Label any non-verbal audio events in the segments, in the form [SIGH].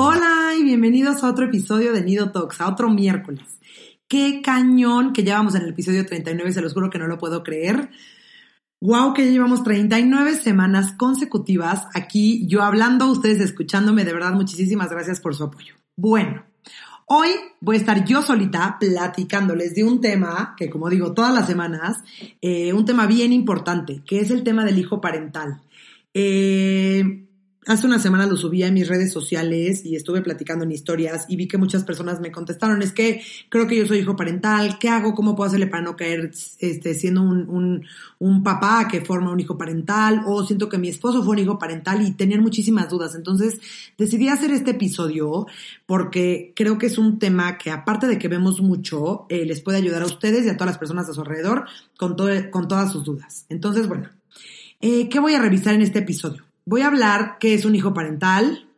Hola y bienvenidos a otro episodio de Nido Talks, a otro miércoles. Qué cañón que llevamos en el episodio 39, se los juro que no lo puedo creer. Wow, que ya llevamos 39 semanas consecutivas aquí, yo hablando, ustedes escuchándome, de verdad, muchísimas gracias por su apoyo. Bueno, hoy voy a estar yo solita platicándoles de un tema que, como digo, todas las semanas, eh, un tema bien importante, que es el tema del hijo parental. Eh, Hace una semana lo subí a mis redes sociales y estuve platicando en historias y vi que muchas personas me contestaron, es que creo que yo soy hijo parental, ¿qué hago? ¿Cómo puedo hacerle para no caer este, siendo un, un, un papá que forma un hijo parental? O siento que mi esposo fue un hijo parental y tenían muchísimas dudas. Entonces decidí hacer este episodio porque creo que es un tema que aparte de que vemos mucho, eh, les puede ayudar a ustedes y a todas las personas a su alrededor con, todo, con todas sus dudas. Entonces, bueno, eh, ¿qué voy a revisar en este episodio? Voy a hablar qué es un hijo parental,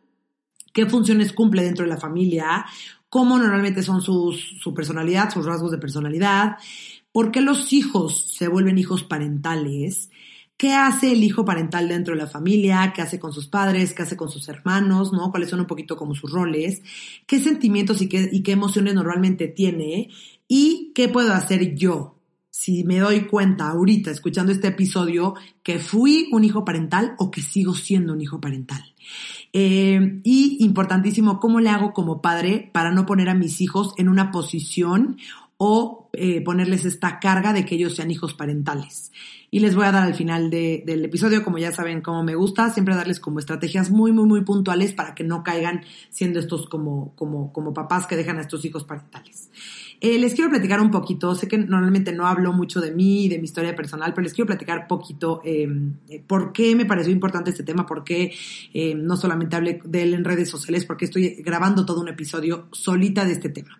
qué funciones cumple dentro de la familia, cómo normalmente son sus, su personalidad, sus rasgos de personalidad, por qué los hijos se vuelven hijos parentales, qué hace el hijo parental dentro de la familia, qué hace con sus padres, qué hace con sus hermanos, ¿no? Cuáles son un poquito como sus roles, qué sentimientos y qué, y qué emociones normalmente tiene y qué puedo hacer yo si me doy cuenta ahorita escuchando este episodio que fui un hijo parental o que sigo siendo un hijo parental. Eh, y importantísimo, ¿cómo le hago como padre para no poner a mis hijos en una posición o eh, ponerles esta carga de que ellos sean hijos parentales? Y les voy a dar al final del episodio, como ya saben cómo me gusta, siempre darles como estrategias muy, muy, muy puntuales para que no caigan siendo estos como, como, como papás que dejan a estos hijos parentales. Eh, les quiero platicar un poquito, sé que normalmente no hablo mucho de mí y de mi historia personal, pero les quiero platicar poquito eh, por qué me pareció importante este tema, por qué eh, no solamente hablé de él en redes sociales, porque estoy grabando todo un episodio solita de este tema.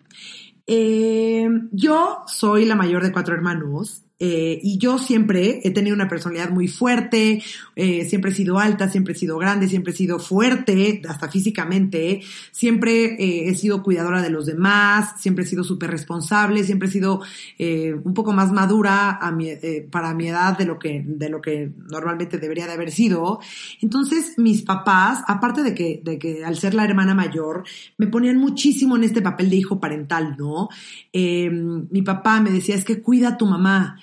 Yo soy la mayor de cuatro hermanos eh, y yo siempre he tenido una personalidad muy fuerte, eh, siempre he sido alta, siempre he sido grande, siempre he sido fuerte, hasta físicamente, siempre eh, he sido cuidadora de los demás, siempre he sido súper responsable, siempre he sido un poco más madura para mi edad de lo, que, de lo que normalmente debería de haber sido. Entonces mis papás, aparte de que, de que al ser la hermana mayor, me ponían muchísimo en este papel de hijo parental, ¿no? mi papá me decía, es que cuida a tu mamá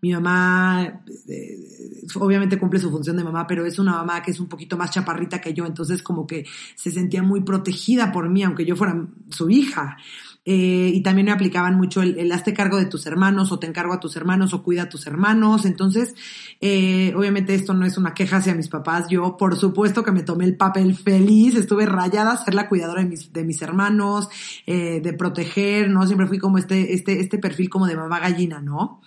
mi mamá eh, obviamente cumple su función de mamá, pero es una mamá que es un poquito más chaparrita que yo, entonces como que se sentía muy protegida por mí, aunque yo fuera su hija. Eh, y también me aplicaban mucho el, el, hazte cargo de tus hermanos o te encargo a tus hermanos o cuida a tus hermanos. Entonces, eh, obviamente esto no es una queja hacia mis papás. Yo, por supuesto que me tomé el papel feliz, estuve rayada a ser la cuidadora de mis, de mis hermanos, eh, de proteger, ¿no? Siempre fui como este, este, este perfil como de mamá gallina, ¿no?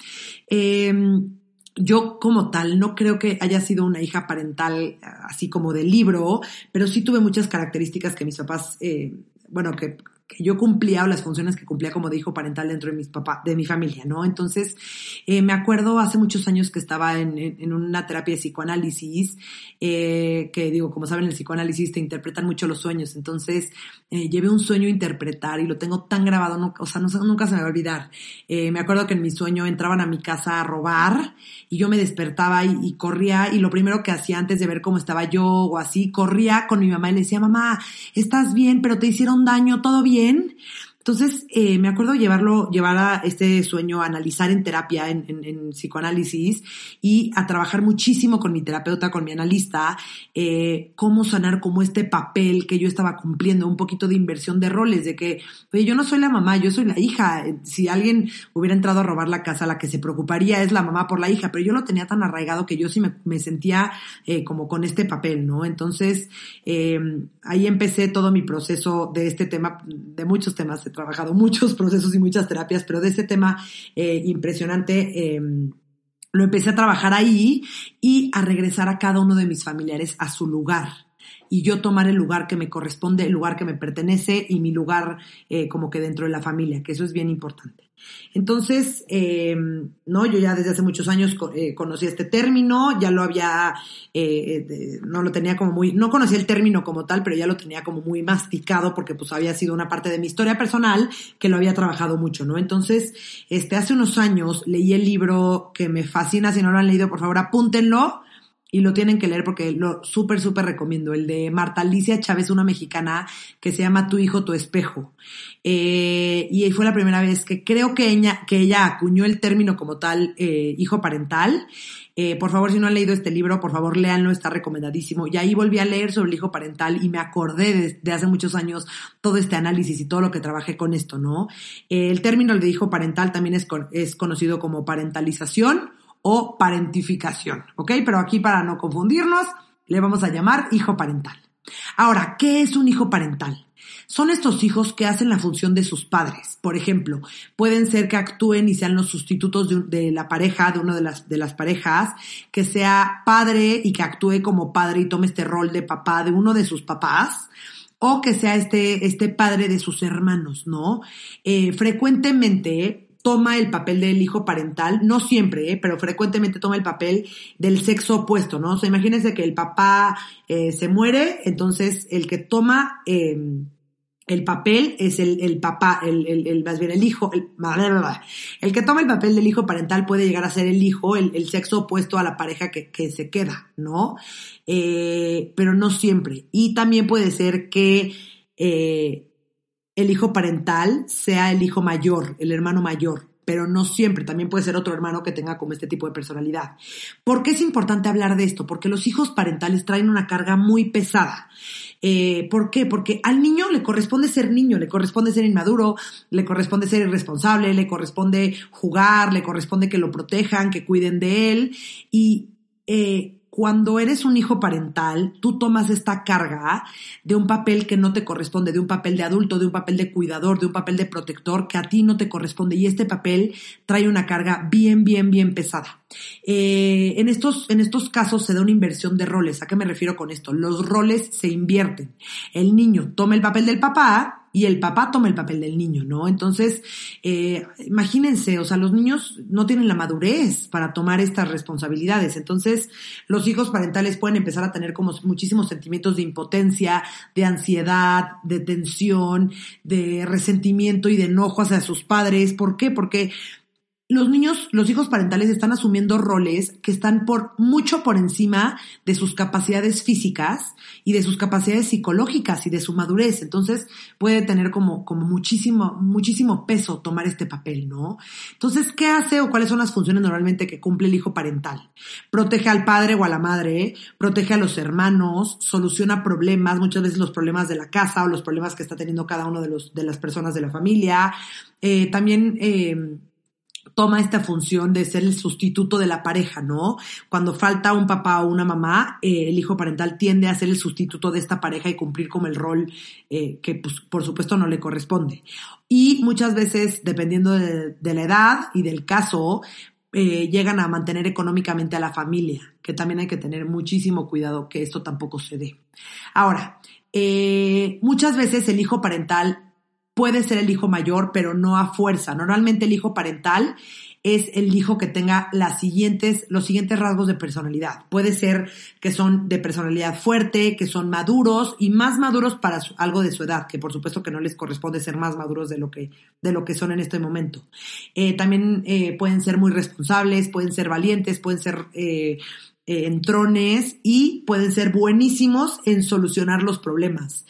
Em, yo como tal no creo que haya sido una hija parental así como de libro, pero sí tuve muchas características que mis papás, eh, bueno, que, que yo cumplía las funciones que cumplía como de hijo parental dentro de mis papás, de mi familia, ¿no? Entonces, eh, me acuerdo hace muchos años que estaba en, en, una terapia de psicoanálisis, eh, que digo, como saben, el psicoanálisis te interpretan mucho los sueños, entonces eh, llevé un sueño a interpretar y lo tengo tan grabado, no, o sea, nunca se me va a olvidar. Me acuerdo que en mi sueño entraban a mi casa a robar y yo me despertaba y corría y lo primero que hacía antes de ver cómo estaba yo o así, corría con mi mamá y le decía, mamá, estás bien, pero te hicieron daño, todo bien again entonces, eh, me acuerdo llevarlo, llevar a este sueño a analizar en terapia, en, en, psicoanálisis y a trabajar muchísimo con mi terapeuta, con mi analista, eh, cómo sanar como este papel que yo estaba cumpliendo, un poquito de inversión de roles, de que, oye, yo no soy la mamá, yo soy la hija. Si alguien hubiera entrado a robar la casa, la que se preocuparía es la mamá por la hija, pero yo lo tenía tan arraigado que yo sí me, me sentía eh, como con este papel, ¿no? Entonces, eh, ahí empecé todo mi proceso de este tema, de muchos temas trabajado muchos [LAUGHS] procesos y muchas terapias, pero de este tema eh, impresionante eh, lo empecé a trabajar ahí y a regresar a cada uno de mis familiares a su lugar. y yo tomar el lugar que me corresponde, el lugar que me pertenece y mi lugar eh, como que dentro de la familia, que eso es bien importante. Entonces, eh, no, yo ya desde hace muchos años eh, conocí este término, ya lo había, eh, no lo tenía como muy, no conocía el término como tal, pero ya lo tenía como muy masticado porque pues había sido una parte de mi historia personal que lo había trabajado mucho, ¿no? Entonces, este, hace unos años leí el libro que me fascina, si no lo han leído, por favor, apúntenlo y lo tienen que leer porque lo súper, súper recomiendo. El de Marta Alicia Chávez, una mexicana que se llama Tu hijo, tu espejo. Eh, y fue la primera vez que creo que ella, que ella acuñó el término como tal, eh, hijo parental. Eh, por favor, si no han leído este libro, por favor, léanlo, está recomendadísimo. Y ahí volví a leer sobre el hijo parental y me acordé de, hace muchos años todo este análisis y todo lo que trabajé con esto, ¿no? el término de hijo parental también es, es conocido como parentalización o parentificación, ¿ok? Pero aquí para no confundirnos, le vamos a llamar hijo parental. Ahora, ¿qué es un hijo parental? Son estos hijos que hacen la función de sus padres. Por ejemplo, pueden ser que actúen y sean los sustitutos de, la pareja, de una de las, de las parejas, que sea padre y que actúe como padre y tome este rol de papá de uno de sus papás, o que sea este, este padre de sus hermanos, ¿no? Eh, frecuentemente toma el papel del hijo parental, no siempre, ¿eh? pero frecuentemente toma el papel del sexo opuesto, ¿no? O sea, imagínense que el papá eh, se muere, entonces el que toma em, el papel es el, el papá, el, el, más bien el hijo, el, el que toma el papel del hijo parental puede llegar a ser el hijo, el, sexo opuesto a la pareja que, que se queda, ¿no? Eh, pero no siempre. Y también puede ser que el hijo parental sea el hijo mayor, el hermano mayor, pero no siempre, también puede ser otro hermano que tenga como este tipo de personalidad. ¿Por qué es importante hablar de esto? Porque los hijos parentales traen una carga muy pesada. Eh, ¿Por qué? Porque al niño le corresponde ser niño, le corresponde ser inmaduro, le corresponde ser irresponsable, le corresponde jugar, le corresponde que lo protejan, que cuiden de él y eh, cuando eres un hijo parental, tú tomas esta carga de un papel que no te corresponde, de un papel de adulto, de un papel de cuidador, de un papel de protector que a ti no te corresponde y este papel trae una carga bien, bien, bien pesada. Eh, en, estos, en estos casos se da una inversión de roles. ¿A qué me refiero con esto? Los roles se invierten. El niño toma el papel del papá y el papá toma el papel del niño, ¿no? Entonces, eh, imagínense, o sea, los niños no tienen la madurez para tomar estas responsabilidades. Entonces, los hijos parentales pueden empezar a tener como muchísimos sentimientos de impotencia, de ansiedad, de tensión, de resentimiento y de enojo hacia sus padres. ¿Por qué? Porque los niños, los hijos parentales están asumiendo roles que están por mucho por encima de sus capacidades físicas y de sus capacidades psicológicas y de su madurez. Entonces puede tener como, como muchísimo, muchísimo peso tomar este papel, ¿no? Entonces, ¿qué hace o cuáles son las funciones normalmente que cumple el hijo parental? Protege al padre o a la madre, protege a los hermanos, soluciona problemas, muchas veces los problemas de la casa o los problemas que está teniendo cada uno de los, de las personas de la familia. Eh, también, eh, toma esta función de ser el sustituto de la pareja, ¿no? Cuando falta un papá o una mamá, eh, el hijo parental tiende a ser el sustituto de esta pareja y cumplir como el rol eh, que, pues, por supuesto, no le corresponde. Y muchas veces, dependiendo de, la edad y del caso, eh, llegan a mantener económicamente a la familia, que también hay que tener muchísimo cuidado que esto tampoco se dé. Ahora, muchas veces el hijo parental puede ser el hijo mayor, pero no a fuerza. Normalmente el hijo parental es el hijo que tenga las siguientes, los siguientes rasgos de personalidad. Puede ser que son de personalidad fuerte, que son maduros y más maduros para algo de su edad, que por supuesto que no les corresponde ser más maduros de lo que, de lo que son en este momento. Eh, también eh, pueden ser muy responsables, pueden ser valientes, pueden ser eh, entrones y pueden ser buenísimos en solucionar los problemas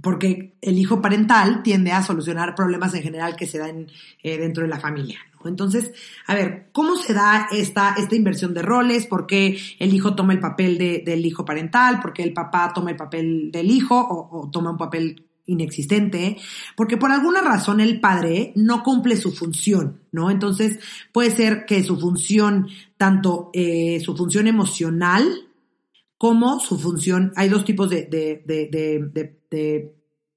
porque el hijo parental tiende a solucionar problemas en general que se dan eh, dentro de la familia. Entonces, a ver, ¿cómo se da esta, esta inversión de roles? ¿Por qué el hijo toma el papel del hijo parental? ¿Por qué el papá toma el papel del hijo o, toma un papel inexistente? Porque por alguna razón el padre no cumple su función, ¿no? Entonces, puede ser que su función, tanto eh, su función emocional, como su función, hay dos tipos de, de, de, de,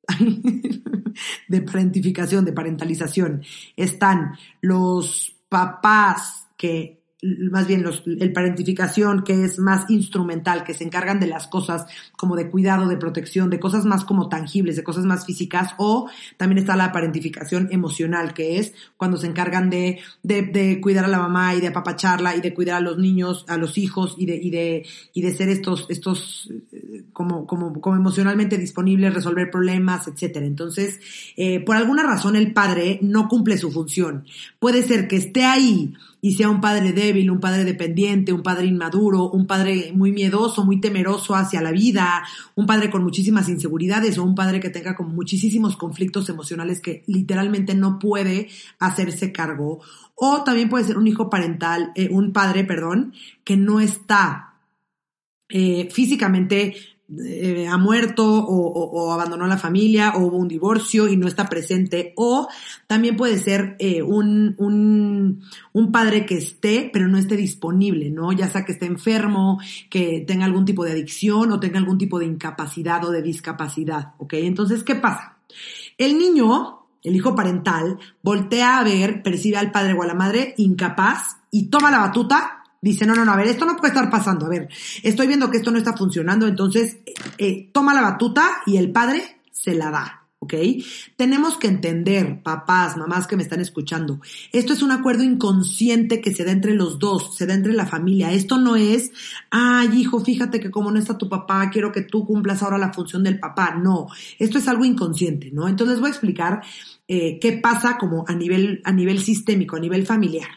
[LAUGHS] de parentificación, de parentalización. Están los papás que más bien los, el parentificación, que es más instrumental, que se encargan de las cosas como de cuidado, de protección, de cosas más como tangibles, de cosas más físicas, o también está la parentificación emocional, que es cuando se encargan de, de, cuidar a la mamá y de apapacharla y de cuidar a los niños, a los hijos y de, y de, y de ser estos, estos, eh, como, como, como emocionalmente disponibles, resolver problemas, etcétera. Entonces, eh, por alguna razón el padre no cumple su función. Puede ser que esté ahí y sea un padre débil, un padre dependiente, un padre inmaduro, un padre muy miedoso, muy temeroso hacia la vida, un padre con muchísimas inseguridades o un padre que tenga como muchísimos conflictos emocionales que literalmente no puede hacerse cargo. O también puede ser un hijo parental, eh, un padre, perdón, que no está eh, físicamente eh, ha muerto o, abandonó la familia o hubo un divorcio y no está presente o también puede ser eh, un, un, un, padre que esté pero no esté disponible, ¿no? Ya sea que esté enfermo, que tenga algún tipo de adicción o tenga algún tipo de incapacidad o de discapacidad, ¿ok? Entonces, ¿qué pasa? El niño, el hijo parental, voltea a ver, percibe al padre o a la madre incapaz y toma la batuta dice, no, no, no, a ver, esto no puede estar pasando, a ver, estoy viendo que esto no está funcionando, entonces eh, toma la batuta y el padre se la da. ¿Ok? Tenemos que entender, papás, mamás que me están escuchando, esto es un acuerdo inconsciente que se da entre los dos, se da entre la familia. Esto no es, ay, hijo, fíjate que como no está tu papá, quiero que tú cumplas ahora la función del papá. No, esto es algo inconsciente, ¿no? Entonces voy a explicar eh, qué pasa como a nivel, a nivel sistémico, a nivel familiar.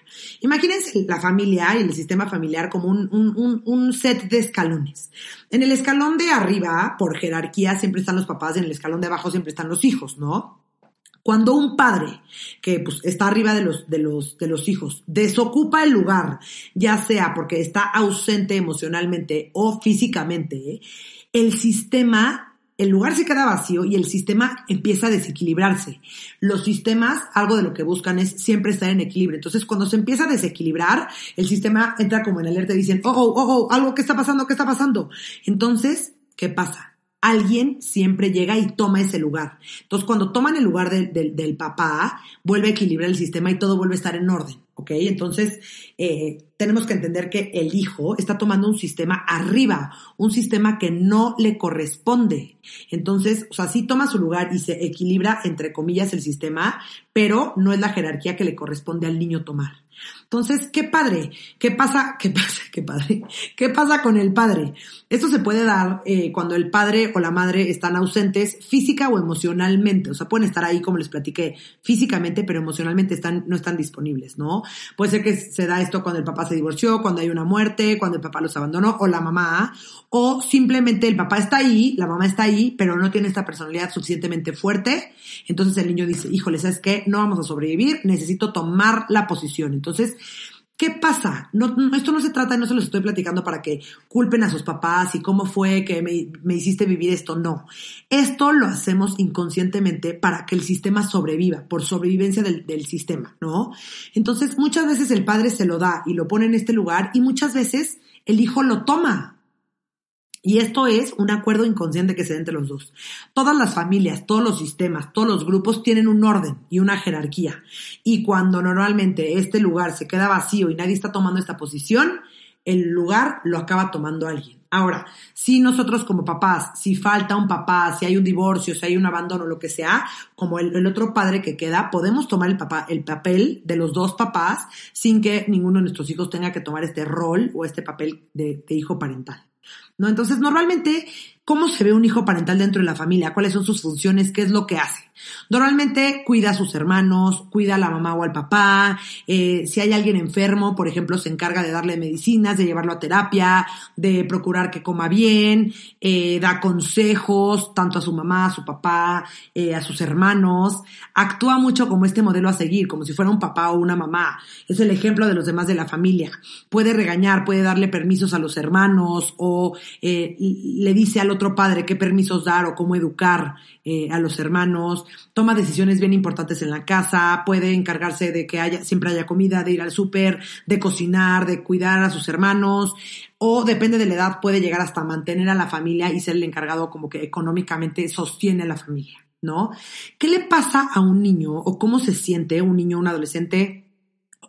Imagínense la familia y el sistema familiar como un, un, un, set de escalones. En el escalón de arriba, por jerarquía, siempre están los papás, en el escalón de abajo siempre están los hijos, ¿no? Cuando un padre que pues, está arriba de los, de, los, de los hijos desocupa el lugar, ya sea porque está ausente emocionalmente o físicamente, el sistema el lugar se queda vacío y el sistema empieza a desequilibrarse. Los sistemas, algo de lo que buscan es siempre estar en equilibrio. Entonces, cuando se empieza a desequilibrar, el sistema entra como en alerta y dicen, oh, oh, oh, oh, algo, ¿qué está pasando? ¿Qué está pasando? Entonces, ¿qué pasa? Alguien siempre llega y toma ese lugar. Entonces, cuando toman el lugar del papá, vuelve a equilibrar el sistema y todo vuelve a estar en orden. ¿Ok? Entonces, eh, tenemos que entender que el hijo está tomando un sistema arriba, un sistema que no le corresponde. Entonces, o sea, sí toma su lugar y se equilibra, entre comillas, el sistema, pero no es la jerarquía que le corresponde al niño tomar. Entonces, qué padre, qué pasa, qué pasa, [LAUGHS] qué padre, qué pasa con el padre. Esto se puede dar eh, cuando el padre o la madre están ausentes física o emocionalmente, o sea, pueden estar ahí, como les platiqué, físicamente, pero emocionalmente están, no están disponibles, ¿no? Puede ser que se da esto cuando el papá se divorció, cuando hay una muerte, cuando el papá los abandonó, o la mamá, o simplemente el papá está ahí, la mamá está ahí, pero no tiene esta personalidad suficientemente fuerte, entonces el niño dice, híjole, ¿sabes qué? No vamos a sobrevivir, necesito tomar la posición. Entonces, ¿Qué pasa? Esto no se trata, no se los estoy platicando para que culpen a sus papás y cómo fue que me, hiciste vivir esto. No. Esto lo hacemos inconscientemente para que el sistema sobreviva, por sobrevivencia del, del sistema, ¿no? Entonces, muchas veces el padre se lo da y lo pone en este lugar y muchas veces el hijo lo toma y esto es un acuerdo inconsciente que se da entre los dos. Todas las familias, todos los sistemas, todos los grupos tienen un orden y una jerarquía. Y cuando normalmente este lugar se queda vacío y nadie está tomando esta posición, el lugar lo acaba tomando alguien. Ahora, si nosotros como papás, si falta un papá, si hay un divorcio, si hay un abandono, lo que sea, como el, otro padre que queda, podemos tomar el, papá, el papel de los dos papás sin que ninguno de nuestros hijos tenga que tomar este rol o este papel de hijo parental. ¿No? Entonces, normalmente, ¿cómo se ve un hijo parental dentro de la familia? ¿Cuáles son sus funciones? ¿Qué es lo que hace? Normalmente cuida a sus hermanos, cuida a la mamá o al papá, eh, si hay alguien enfermo, por ejemplo, se encarga de darle medicinas, de llevarlo a terapia, de procurar que coma bien, eh, da consejos tanto a su mamá, a su papá, eh, a sus hermanos, actúa mucho como este modelo a seguir, como si fuera un papá o una mamá, es el ejemplo de los demás de la familia, puede regañar, puede darle permisos a los hermanos o le dice al otro padre qué permisos dar o cómo educar a los hermanos, toma decisiones bien importantes en la casa, puede encargarse de que haya, siempre haya comida, de ir al súper, de cocinar, de cuidar a sus hermanos, o depende de la edad, puede llegar hasta mantener a la familia y ser el encargado como que económicamente sostiene a la familia, ¿no? ¿Qué le pasa a un niño o cómo se siente un niño un adolescente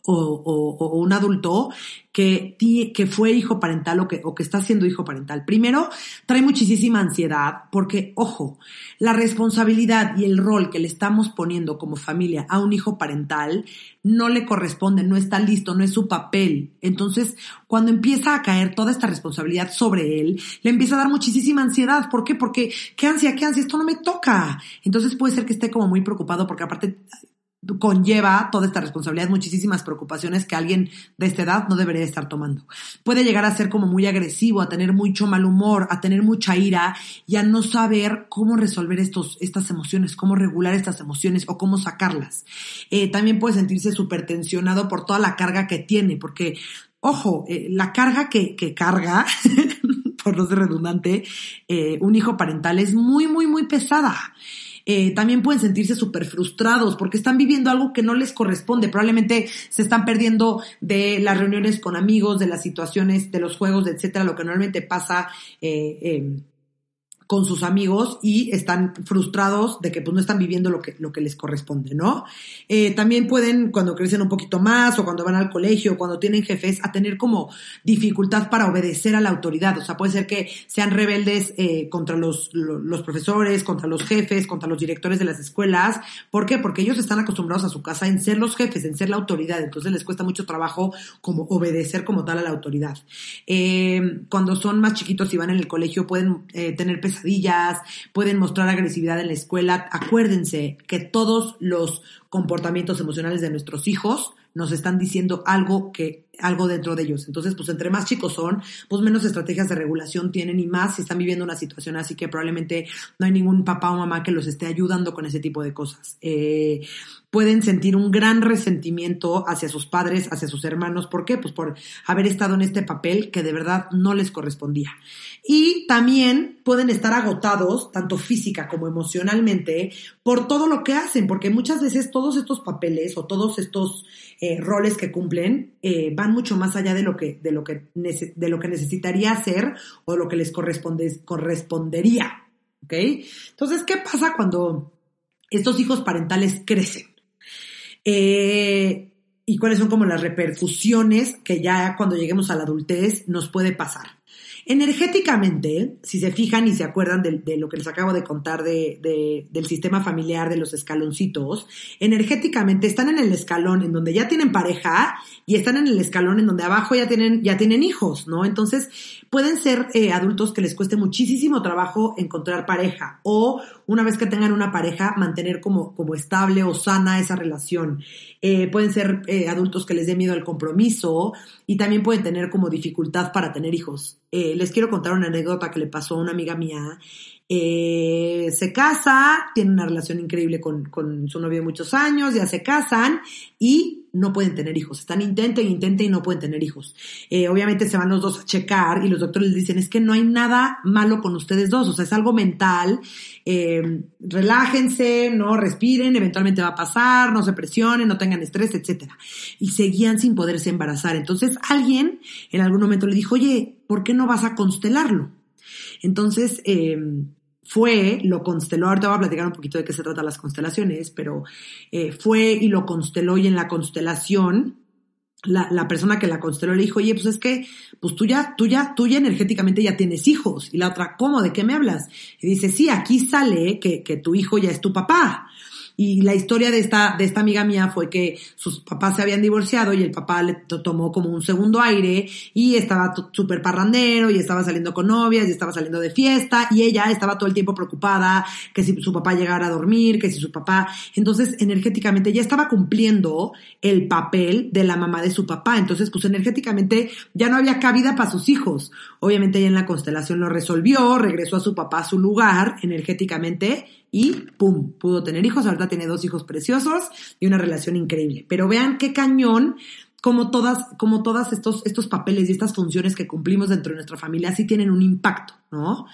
o, un adulto que, que fue hijo parental o que, o que está siendo hijo parental. Primero, trae muchísima ansiedad porque, ojo, la responsabilidad y el rol que le estamos poniendo como familia a un hijo parental no le corresponde, no está listo, no es su papel. Entonces, cuando empieza a caer toda esta responsabilidad sobre él, le empieza a dar muchísima ansiedad. ¿Por qué? Porque, ¿qué ansia, qué ansia? Esto no me toca. Entonces puede ser que esté como muy preocupado porque aparte conlleva toda esta responsabilidad, muchísimas preocupaciones que alguien de esta edad no debería estar tomando. Puede llegar a ser como muy agresivo, a tener mucho mal humor, a tener mucha ira y a no saber cómo resolver estos, estas emociones, cómo regular estas emociones o cómo sacarlas. Eh, también puede sentirse súper tensionado por toda la carga que tiene, porque, ojo, eh, la carga que, que carga, [LAUGHS] por no ser redundante, eh, un hijo parental es muy, muy, muy pesada. Eh, también pueden sentirse súper frustrados porque están viviendo algo que no les corresponde. Probablemente se están perdiendo de las reuniones con amigos, de las situaciones, de los juegos, etcétera, lo que normalmente pasa eh, con sus amigos y están frustrados de que pues no están viviendo lo que, lo que les corresponde, ¿no? Eh, también pueden, cuando crecen un poquito más o cuando van al colegio, cuando tienen jefes, a tener como dificultad para obedecer a la autoridad. O sea, puede ser que sean rebeldes eh, contra los, los profesores, contra los jefes, contra los directores de las escuelas. ¿Por qué? Porque ellos están acostumbrados a su casa en ser los jefes, en ser la autoridad. Entonces les cuesta mucho trabajo como obedecer como tal a la autoridad. Eh, cuando son más chiquitos y van en el colegio pueden tener pesadillas pueden mostrar agresividad en la escuela. Acuérdense que todos los comportamientos emocionales de nuestros hijos nos están diciendo algo que algo dentro de ellos. Entonces, pues entre más chicos son, pues menos estrategias de regulación tienen y más si están viviendo una situación así que probablemente no hay ningún papá o mamá que los esté ayudando con ese tipo de cosas. Eh, pueden sentir un gran resentimiento hacia sus padres, hacia sus hermanos. ¿Por qué? Pues por haber estado en este papel que de verdad no les correspondía. Y también pueden estar agotados, tanto física como emocionalmente, por todo lo que hacen, porque muchas veces todos estos papeles o todos estos eh, roles que cumplen eh, van mucho más allá de lo que, de lo que, de lo que necesitaría hacer o lo que les corresponde, correspondería. ¿Ok? Entonces, ¿qué pasa cuando estos hijos parentales crecen? Eh, y cuáles son como las repercusiones que ya cuando lleguemos a la adultez nos puede pasar. Energéticamente, si se fijan y se acuerdan de, lo que les acabo de contar de, del sistema familiar, de los escaloncitos, energéticamente están en el escalón en donde ya tienen pareja y están en el escalón en donde abajo ya tienen, ya tienen hijos, ¿no? Entonces, pueden ser eh, adultos que les cueste muchísimo trabajo encontrar pareja o una vez que tengan una pareja, mantener como, como estable o sana esa relación. Eh, pueden ser eh, adultos que les dé miedo al compromiso y también pueden tener como dificultad para tener hijos. Les quiero contar una anécdota que le pasó a una amiga mía. Eh, se casa, tiene una relación increíble con, con, su novio de muchos años, ya se casan y no pueden tener hijos. Están intenten, intenten y no pueden tener hijos. Eh, obviamente se van los dos a checar y los doctores les dicen, es que no hay nada malo con ustedes dos, o sea, es algo mental, relájense, no respiren, eventualmente va a pasar, no se presionen, no tengan estrés, etcétera. Y seguían sin poderse embarazar. Entonces alguien en algún momento le dijo, oye, ¿por qué no vas a constelarlo? Entonces, eh, fue, lo consteló, ahorita voy a platicar un poquito de qué se tratan las constelaciones, pero eh, fue y lo consteló y en la constelación, la, la, persona que la consteló le dijo, oye, pues es que, pues tú ya, tú ya, tú ya energéticamente ya tienes hijos. Y la otra, ¿cómo? ¿De qué me hablas? Y dice, sí, aquí sale que, que tu hijo ya es tu papá. Y la historia de esta, de esta amiga mía fue que sus papás se habían divorciado y el papá le tomó como un segundo aire y estaba súper parrandero y estaba saliendo con novias y estaba saliendo de fiesta y ella estaba todo el tiempo preocupada que si su papá llegara a dormir, que si su papá, entonces energéticamente ya estaba cumpliendo el papel de la mamá de su papá. Entonces, pues energéticamente ya no había cabida para sus hijos. Obviamente ella en la constelación lo resolvió, regresó a su papá a su lugar energéticamente y ¡pum! pudo tener hijos. Ahorita tiene dos hijos preciosos y una relación increíble. Pero vean qué cañón como todas, como todas estos, estos papeles y estas funciones que cumplimos dentro de nuestra familia sí tienen un impacto, ¿no?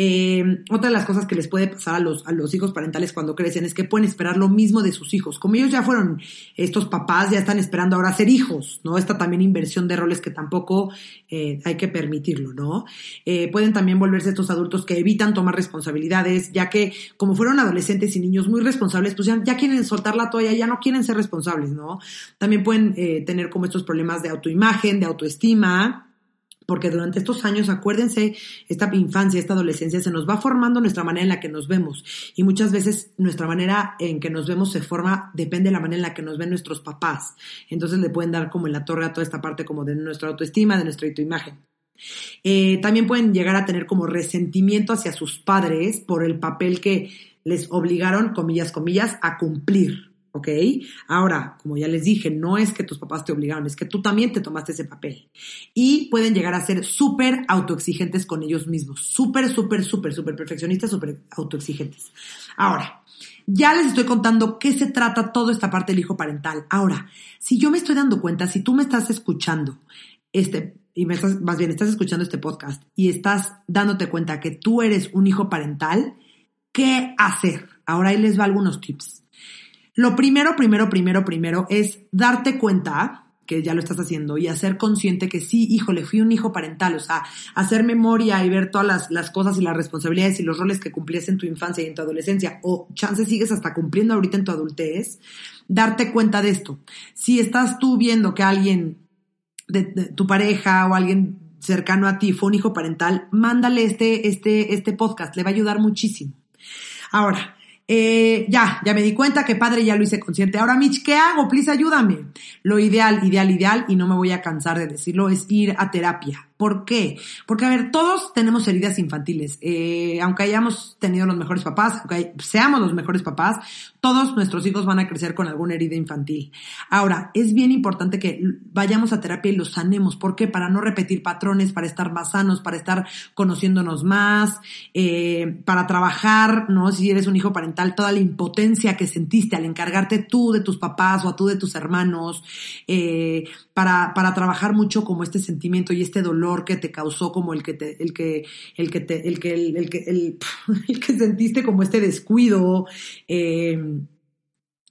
Eh, otra de las cosas que les puede pasar a los, a los hijos parentales cuando crecen es que pueden esperar lo mismo de sus hijos. Como ellos ya fueron estos papás, ya están esperando ahora ser hijos, ¿no? Esta también inversión de roles que tampoco eh, hay que permitirlo, ¿no? Eh, pueden también volverse estos adultos que evitan tomar responsabilidades, ya que como fueron adolescentes y niños muy responsables, pues ya, ya quieren soltar la toalla, ya no quieren ser responsables, ¿no? También pueden tener como estos problemas de autoimagen, de autoestima, porque durante estos años, acuérdense, esta infancia, esta adolescencia se nos va formando nuestra manera en la que nos vemos y muchas veces nuestra manera en que nos vemos se forma, depende de la manera en la que nos ven nuestros papás. Entonces le pueden dar como en la torre a toda esta parte como de nuestra autoestima, de nuestra autoimagen. Eh, también pueden llegar a tener como resentimiento hacia sus padres por el papel que les obligaron, comillas, comillas, a cumplir. ¿Ok? Ahora, como ya les dije, no es que tus papás te obligaron, es que tú también te tomaste ese papel. Y pueden llegar a ser súper autoexigentes con ellos mismos, súper, súper, súper, súper perfeccionistas, súper autoexigentes. Ahora, ya les estoy contando qué se trata toda esta parte del hijo parental. Ahora, si yo me estoy dando cuenta, si tú me estás escuchando, este, y me estás, más bien, estás escuchando este podcast y estás dándote cuenta que tú eres un hijo parental, ¿qué hacer? Ahora ahí les va algunos tips. Lo primero, primero, primero, primero es darte cuenta que ya lo estás haciendo y hacer consciente que sí, híjole, fui un hijo parental, o sea, hacer memoria y ver todas las, cosas y las responsabilidades y los roles que cumplías en tu infancia y en tu adolescencia, o chance sigues hasta cumpliendo ahorita en tu adultez, darte cuenta de esto. Si estás tú viendo que alguien de, tu pareja o alguien cercano a ti fue un hijo parental, mándale este, este, este podcast, le va a ayudar muchísimo. Ahora, eh, ya, ya me di cuenta que padre ya lo hice consciente. Ahora, Mitch, ¿qué hago? Please, ayúdame. Lo ideal, ideal, ideal, y no me voy a cansar de decirlo, es ir a terapia. ¿Por qué? Porque, a ver, todos tenemos heridas infantiles. Eh, aunque hayamos tenido los mejores papás, aunque seamos los mejores papás, todos nuestros hijos van a crecer con alguna herida infantil. Ahora, es bien importante que vayamos a terapia y los sanemos. ¿Por qué? Para no repetir patrones, para estar más sanos, para estar conociéndonos más, eh, para trabajar, ¿no? Si eres un hijo parental, toda la impotencia que sentiste al encargarte tú de tus papás o a tú de tus hermanos, eh, para, para trabajar mucho como este sentimiento y este dolor que te causó como el que te, el que, el que te, el que, el, que, [LAUGHS] el, que sentiste como este descuido, eh,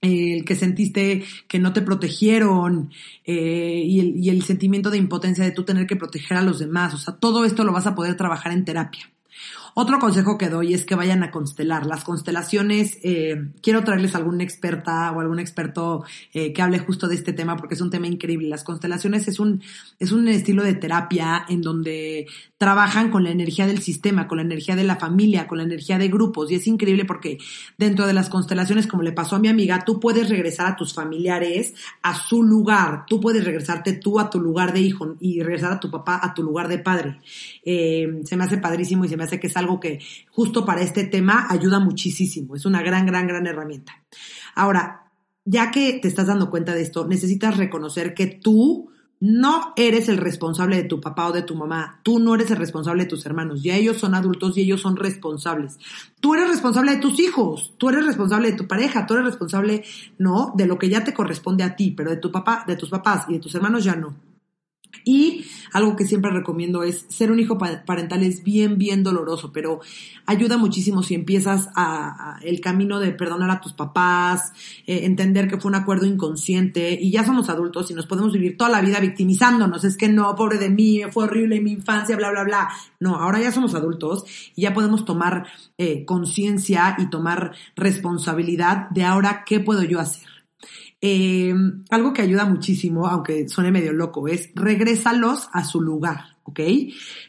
el que sentiste que no te protegieron eh, y, el, y el sentimiento de impotencia de tú tener que proteger a los demás. O sea, todo esto lo vas a poder trabajar en terapia. Otro consejo que doy es que vayan a constelar. Las constelaciones, eh, quiero traerles alguna experta o algún experto eh, que hable justo de este tema porque es un tema increíble. Las constelaciones es un, es un estilo de terapia en donde trabajan con la energía del sistema, con la energía de la familia, con la energía de grupos y es increíble porque dentro de las constelaciones, como le pasó a mi amiga, tú puedes regresar a tus familiares a su lugar. Tú puedes regresarte tú a tu lugar de hijo y regresar a tu papá a tu lugar de padre. Eh, se me hace padrísimo y se me hace que es algo que justo para este tema ayuda muchísimo. Es una gran, gran, gran herramienta. Ahora, ya que te estás dando cuenta de esto, necesitas reconocer que tú no eres el responsable de tu papá o de tu mamá. Tú no eres el responsable de tus hermanos. Ya ellos son adultos y ellos son responsables. Tú eres responsable de tus hijos. Tú eres responsable de tu pareja. Tú eres responsable, no, de lo que ya te corresponde a ti, pero de tu papá, de tus papás y de tus hermanos ya no. Y algo que siempre recomiendo es ser un hijo parental es bien, bien doloroso, pero ayuda muchísimo si empiezas a, el camino de perdonar a tus papás, eh, entender que fue un acuerdo inconsciente y ya somos adultos y nos podemos vivir toda la vida victimizándonos. Es que no, pobre de mí, fue horrible mi infancia, bla, bla, bla. No, ahora ya somos adultos y ya podemos tomar eh, conciencia y tomar responsabilidad de ahora qué puedo yo hacer. Eh, algo que ayuda muchísimo, aunque suene medio loco, es regrésalos a su lugar. ¿Ok?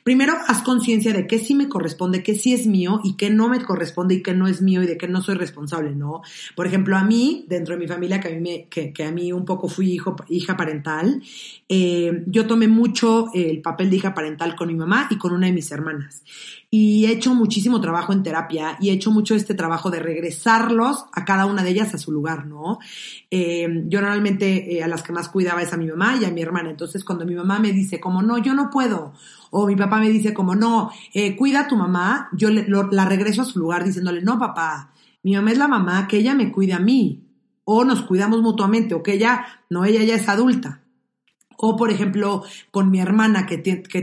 Primero, haz conciencia de qué sí me corresponde, qué sí es mío y qué no me corresponde y qué no es mío y de qué no soy responsable, ¿no? Por ejemplo, a mí, dentro de mi familia, que a mí, que, a mí un poco fui hijo, hija parental, eh, yo tomé mucho el papel de hija parental con mi mamá y con una de mis hermanas. Y he hecho muchísimo trabajo en terapia y he hecho mucho este trabajo de regresarlos a cada una de ellas a su lugar, ¿no? Eh, yo normalmente eh, a las que más cuidaba es a mi mamá y a mi hermana. Entonces, cuando mi mamá me dice, como no, yo no puedo, o mi papá me dice como, no, eh, cuida a tu mamá, yo la regreso a su lugar diciéndole, no, papá, mi mamá es la mamá, que ella me cuide a mí. O nos cuidamos mutuamente, o que ella, no, ella ya es adulta. O, por ejemplo, con mi hermana que, que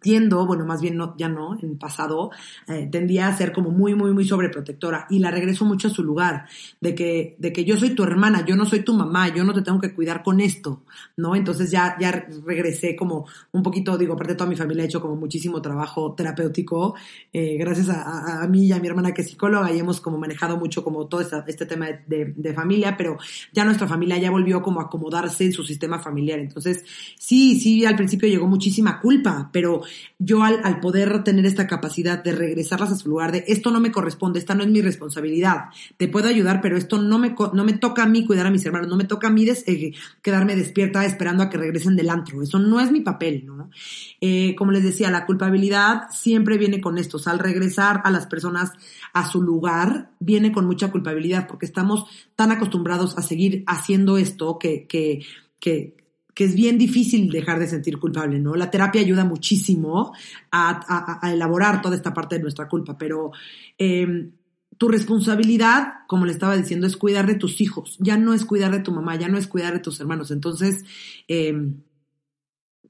tiendo, bueno, más bien no, ya no, en pasado, eh, tendía a ser como muy, muy, muy sobreprotectora y la regreso mucho a su lugar, de que, de que yo soy tu hermana, yo no soy tu mamá, yo no te tengo que cuidar con esto, ¿no? Entonces ya, ya regresé como un poquito, digo, aparte de toda mi familia ha hecho como muchísimo trabajo terapéutico, eh, gracias a, a, mí y a mi hermana que es psicóloga y hemos como manejado mucho como todo este, tema de, de, familia, pero ya nuestra familia ya volvió como a acomodarse en su sistema familiar. Entonces, sí, sí, al principio llegó muchísima culpa, pero yo al, al poder tener esta capacidad de regresarlas a su lugar, de esto no me corresponde, esta no es mi responsabilidad, te puedo ayudar, pero esto no me, no me toca a mí cuidar a mis hermanos, no me toca a mí eh, quedarme despierta esperando a que regresen del antro, eso no es mi papel, ¿no? Eh, como les decía, la culpabilidad siempre viene con esto, al regresar a las personas a su lugar, viene con mucha culpabilidad, porque estamos tan acostumbrados a seguir haciendo esto que, que, que, que es bien difícil dejar de sentir culpable, ¿no? La terapia ayuda muchísimo a, elaborar toda esta parte de nuestra culpa, pero em, tu responsabilidad, como le estaba diciendo, es cuidar de tus hijos, ya no es cuidar de tu mamá, ya no es cuidar de tus hermanos. Entonces, eh,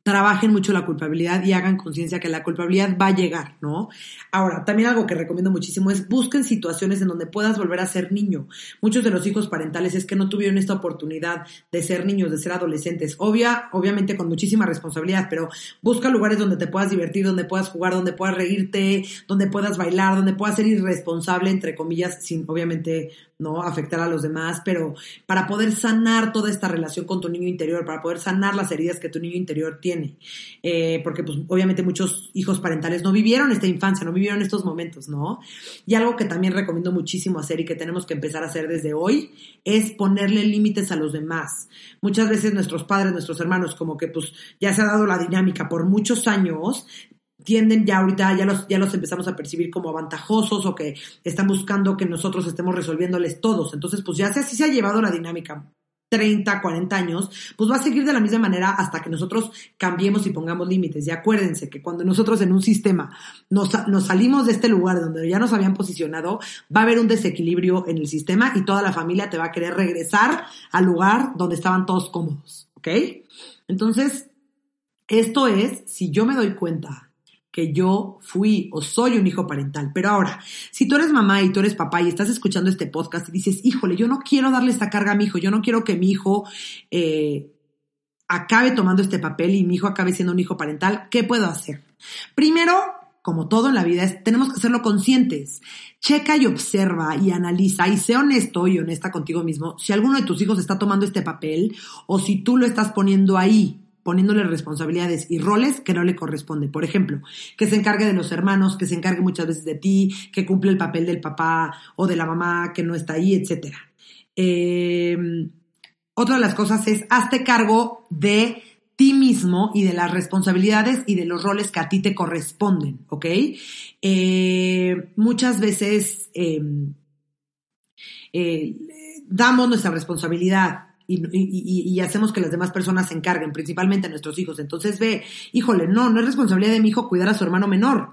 trabajen mucho la culpabilidad y hagan conciencia que la culpabilidad va a llegar, ¿no? Ahora, también algo que recomiendo muchísimo es busquen situaciones en donde puedas volver a ser niño. Muchos de los hijos parentales es que no tuvieron esta oportunidad de ser niños, de ser adolescentes. Obvia, obviamente con muchísima responsabilidad, pero busca lugares donde te puedas divertir, donde puedas jugar, donde puedas reírte, donde puedas bailar, donde puedas ser irresponsable, entre comillas, sin obviamente no afectar a los demás, pero para poder sanar toda esta relación con tu niño interior, para poder sanar las heridas que tu niño interior tiene. Eh, porque pues obviamente muchos hijos parentales no vivieron esta infancia, no vivieron estos momentos, ¿no? Y algo que también recomiendo muchísimo hacer y que tenemos que empezar a hacer desde hoy es ponerle límites a los demás. Muchas veces nuestros padres, nuestros hermanos, como que pues ya se ha dado la dinámica por muchos años, tienden ya ahorita, ya los, ya los empezamos a percibir como avantajosos o que están buscando que nosotros estemos resolviéndoles todos. Entonces, pues ya así se ha llevado la dinámica 30, 40 años, pues va a seguir de la misma manera hasta que nosotros cambiemos y pongamos límites. Y acuérdense que cuando nosotros en un sistema nos, nos, salimos de este lugar donde ya nos habían posicionado, va a haber un desequilibrio en el sistema y toda la familia te va a querer regresar al lugar donde estaban todos cómodos. ¿Ok? Entonces, esto es, si yo me doy cuenta que yo fui o soy un hijo parental. Pero ahora, si tú eres mamá y tú eres papá y estás escuchando este podcast y dices, híjole, yo no quiero darle esta carga a mi hijo, yo no quiero que mi hijo eh, acabe tomando este papel y mi hijo acabe siendo un hijo parental, ¿qué puedo hacer? Primero, como todo en la vida, tenemos que hacerlo conscientes. Checa y observa y analiza y sé honesto y honesta contigo mismo si alguno de tus hijos está tomando este papel o si tú lo estás poniendo ahí poniéndole responsabilidades y roles que no le corresponde. Por ejemplo, que se encargue de los hermanos, que se encargue muchas veces de ti, que cumple el papel del papá o de la mamá que no está ahí, etc. Em, otra de las cosas es, hazte cargo de ti mismo y de las responsabilidades y de los roles que a ti te corresponden, ¿ok? Eh, muchas veces em, eh, damos nuestra responsabilidad y, y, hacemos que las demás personas se encarguen, principalmente nuestros hijos. Entonces ve, híjole, no, no es responsabilidad de mi hijo cuidar a su hermano menor.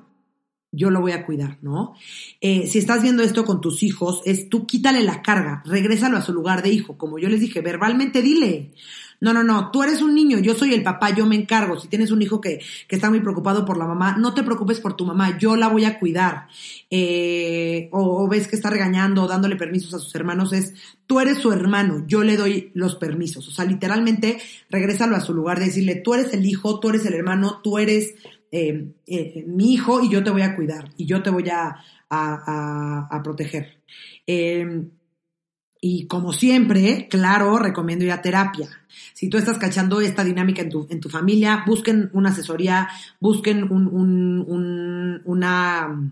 Yo lo voy a cuidar, ¿no? Eh, si estás viendo esto con tus hijos, es tú quítale la carga, regrésalo a su lugar de hijo. Como yo les dije, verbalmente dile, no, no, no, tú eres un niño, yo soy el papá, yo me encargo. Si tienes un hijo que, que está muy preocupado por la mamá, no te preocupes por tu mamá, yo la voy a cuidar. Eh, o, ves que está regañando o dándole permisos a sus hermanos, es, tú eres su hermano, yo le doy los permisos. O sea, literalmente, regrésalo a su lugar de decirle, tú eres el hijo, tú eres el hermano, tú eres eh, eh, mi hijo y yo te voy a cuidar y yo te voy a, a, proteger. Y como siempre, claro, recomiendo ir a terapia. Si tú estás cachando esta dinámica en tu, en tu familia, busquen una asesoría, busquen un, un, un, una,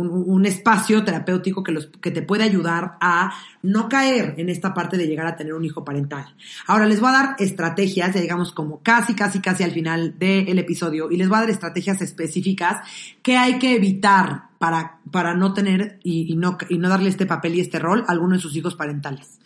un, espacio terapéutico que, los, que te puede ayudar a no caer en esta parte de llegar a tener un hijo parental. Ahora les voy a dar estrategias, ya digamos como casi, casi, casi al final del episodio, y les voy a dar estrategias específicas que hay que evitar para, para no tener y, y no, y no darle este papel y este rol a alguno de sus hijos parentales.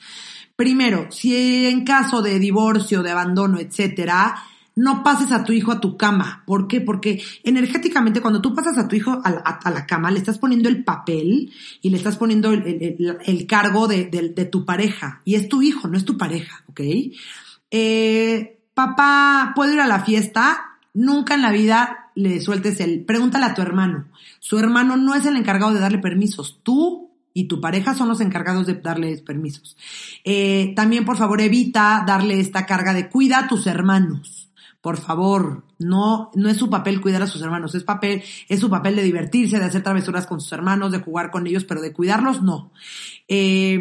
Primero, si en caso de divorcio, de abandono, etcétera, no pases a tu hijo a tu cama. ¿Por qué? Porque energéticamente cuando tú pasas a tu hijo a la, cama, le estás poniendo el papel y le estás poniendo el, cargo de, tu pareja. Y es tu hijo, no es tu pareja, ¿ok? Eh, papá, ¿puedo ir a la fiesta? Nunca en la vida le sueltes el, pregúntale a tu hermano. Su hermano no es el encargado de darle permisos. Tú y tu pareja son los encargados de darles permisos. Eh, también, por favor, evita darle esta carga de cuida a tus hermanos. Por favor, no, no es su papel cuidar a sus hermanos, es papel, es su papel de divertirse, de hacer travesuras con sus hermanos, de jugar con ellos, pero de cuidarlos, no. Eh,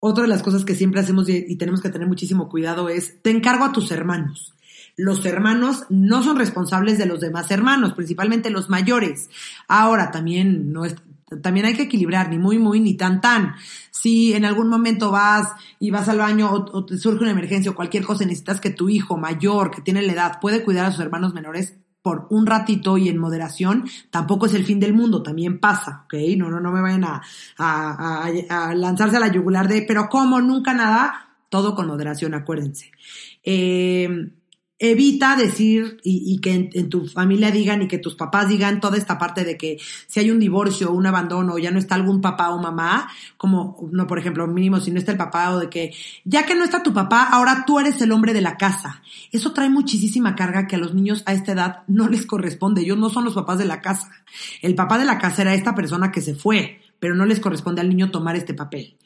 otra de las cosas que siempre hacemos y tenemos que tener muchísimo cuidado es, te encargo a tus hermanos. Los hermanos no son responsables de los demás hermanos, principalmente los mayores. Ahora, también no es, también hay que equilibrar, ni muy, muy, ni tan, tan. Si en algún momento vas y vas al baño o, te surge una emergencia o cualquier cosa necesitas que tu hijo mayor, que tiene la edad, puede cuidar a sus hermanos menores, por un ratito y en moderación, tampoco es el fin del mundo, también pasa, ¿ok? No, no, no me vayan a, a, a, a lanzarse a la yugular de, pero ¿cómo? Nunca nada, todo con moderación, acuérdense. Eh, evita decir y, que en, tu familia digan y que tus papás digan toda esta parte de que si hay un divorcio un abandono ya no está algún papá o mamá, como, no, por ejemplo, mínimo si no está el papá o de que ya que no está tu papá, ahora tú eres el hombre de la casa. Eso trae muchísima carga que a los niños a esta edad no les corresponde. Ellos no son los papás de la casa. El papá de la casa era esta persona que se fue pero no les corresponde al niño tomar este papel.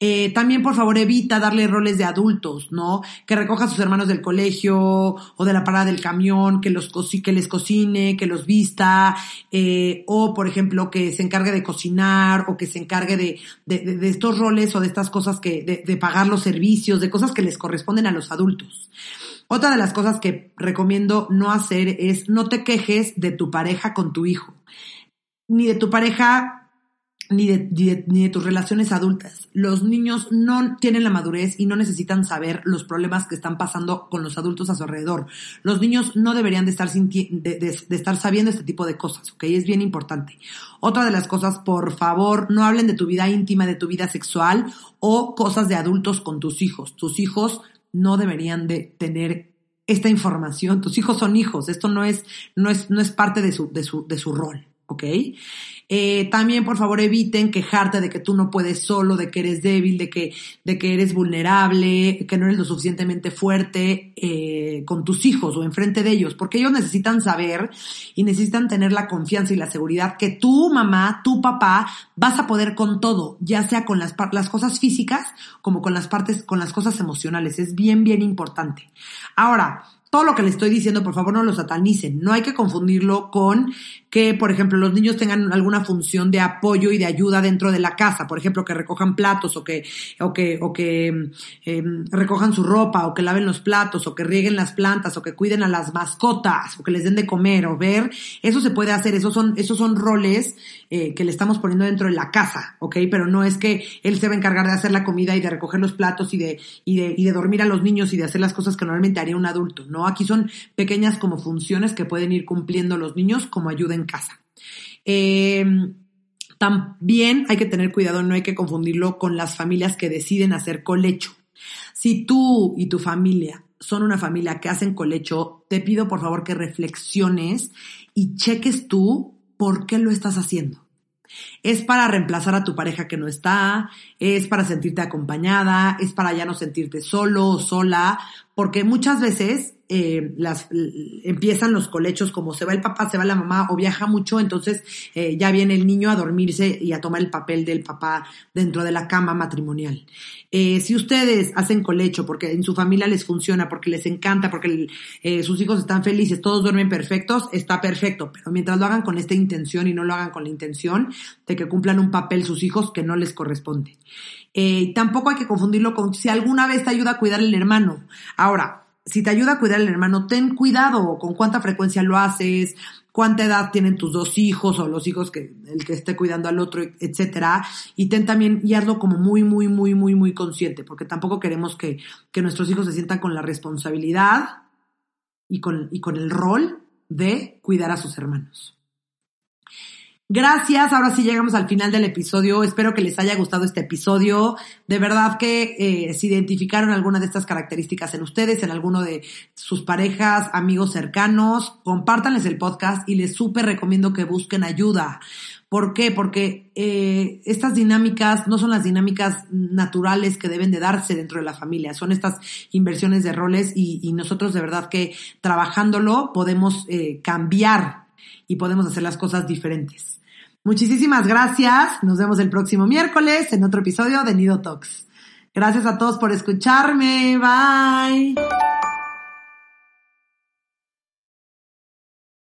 Eh, también, por favor, evita darle roles de adultos, ¿no? Que recoja a sus hermanos del colegio o de la parada del camión, que, les cocine, que los vista, eh, o, por ejemplo, que se encargue de cocinar o que se encargue de, de, estos roles o de estas cosas que, de pagar los servicios, de cosas que les corresponden a los adultos. Otra de las cosas que recomiendo no hacer es no te quejes de tu pareja con tu hijo, ni de tu pareja ni de, ni, de, tus relaciones adultas. Los niños no tienen la madurez y no necesitan saber los problemas que están pasando con los adultos a su alrededor. Los niños no deberían de estar, de, estar sabiendo este tipo de cosas, ¿ok? Es bien importante. Otra de las cosas, por favor, no hablen de tu vida íntima, de tu vida sexual o cosas de adultos con tus hijos. Tus hijos no deberían de tener esta información. Tus hijos son hijos. Esto no es, no es, no es parte de su, de su, de su rol. ¿Ok? Eh, también, por favor, eviten quejarte de que tú no puedes solo, de que eres débil, de que, de que eres vulnerable, que no eres lo suficientemente fuerte eh, con tus hijos o enfrente de ellos, porque ellos necesitan saber y necesitan tener la confianza y la seguridad que tu mamá, tu papá, vas a poder con todo, ya sea con las, las cosas físicas como con las partes, con las cosas emocionales. Es bien, bien importante. Ahora, todo lo que le estoy diciendo, por favor, no lo satanicen. No hay que confundirlo con que, por ejemplo, los niños tengan alguna función de apoyo y de ayuda dentro de la casa. Por ejemplo, que recojan platos o que, o que, o que em, recojan su ropa o que laven los platos o que rieguen las plantas o que cuiden a las mascotas o que les den de comer o ver. Eso se puede hacer. Esos son, esos son roles eh, que le estamos poniendo dentro de la casa, ¿ok? Pero no es que él se va a encargar de hacer la comida y de recoger los platos y de, y de, y de dormir a los niños y de hacer las cosas que normalmente haría un adulto. No, aquí son pequeñas como funciones que pueden ir cumpliendo los niños como ayuda en casa. Em, también hay que tener cuidado, no hay que confundirlo con las familias que deciden hacer colecho. Si tú y tu familia son una familia que hacen colecho, te pido por favor que reflexiones y cheques tú por qué lo estás haciendo. Es para reemplazar a tu pareja que no está, es para sentirte acompañada, es para ya no sentirte solo o sola, porque muchas veces eh, las, empiezan los colechos, como se va el papá, se va la mamá o viaja mucho, entonces eh, ya viene el niño a dormirse y a tomar el papel del papá dentro de la cama matrimonial. Eh, si ustedes hacen colecho porque en su familia les funciona, porque les encanta, porque sus hijos están felices, todos duermen perfectos, está perfecto, pero mientras lo hagan con esta intención y no lo hagan con la intención de que cumplan un papel sus hijos que no les corresponde. Tampoco hay que confundirlo con si alguna vez te ayuda a cuidar el hermano. Ahora, si te ayuda a cuidar al hermano, ten cuidado con cuánta frecuencia lo haces, cuánta edad tienen tus dos hijos o los hijos que el que esté cuidando al otro, etcétera, y ten también y hazlo como muy muy muy muy muy consciente, porque tampoco queremos que, que nuestros hijos se sientan con la responsabilidad y con, y con el rol de cuidar a sus hermanos. Gracias, ahora sí llegamos al final del episodio. Espero que les haya gustado este episodio. De verdad que eh, si identificaron alguna de estas características en ustedes, en alguno de sus parejas, amigos cercanos, compártanles el podcast y les súper recomiendo que busquen ayuda. ¿Por qué? Porque eh, estas dinámicas no son las dinámicas naturales que deben de darse dentro de la familia, son estas inversiones de roles y, y nosotros de verdad que trabajándolo podemos eh, cambiar y podemos hacer las cosas diferentes. Muchísimas gracias. Nos vemos el próximo miércoles en otro episodio de Nido Talks. Gracias a todos por escucharme. Bye.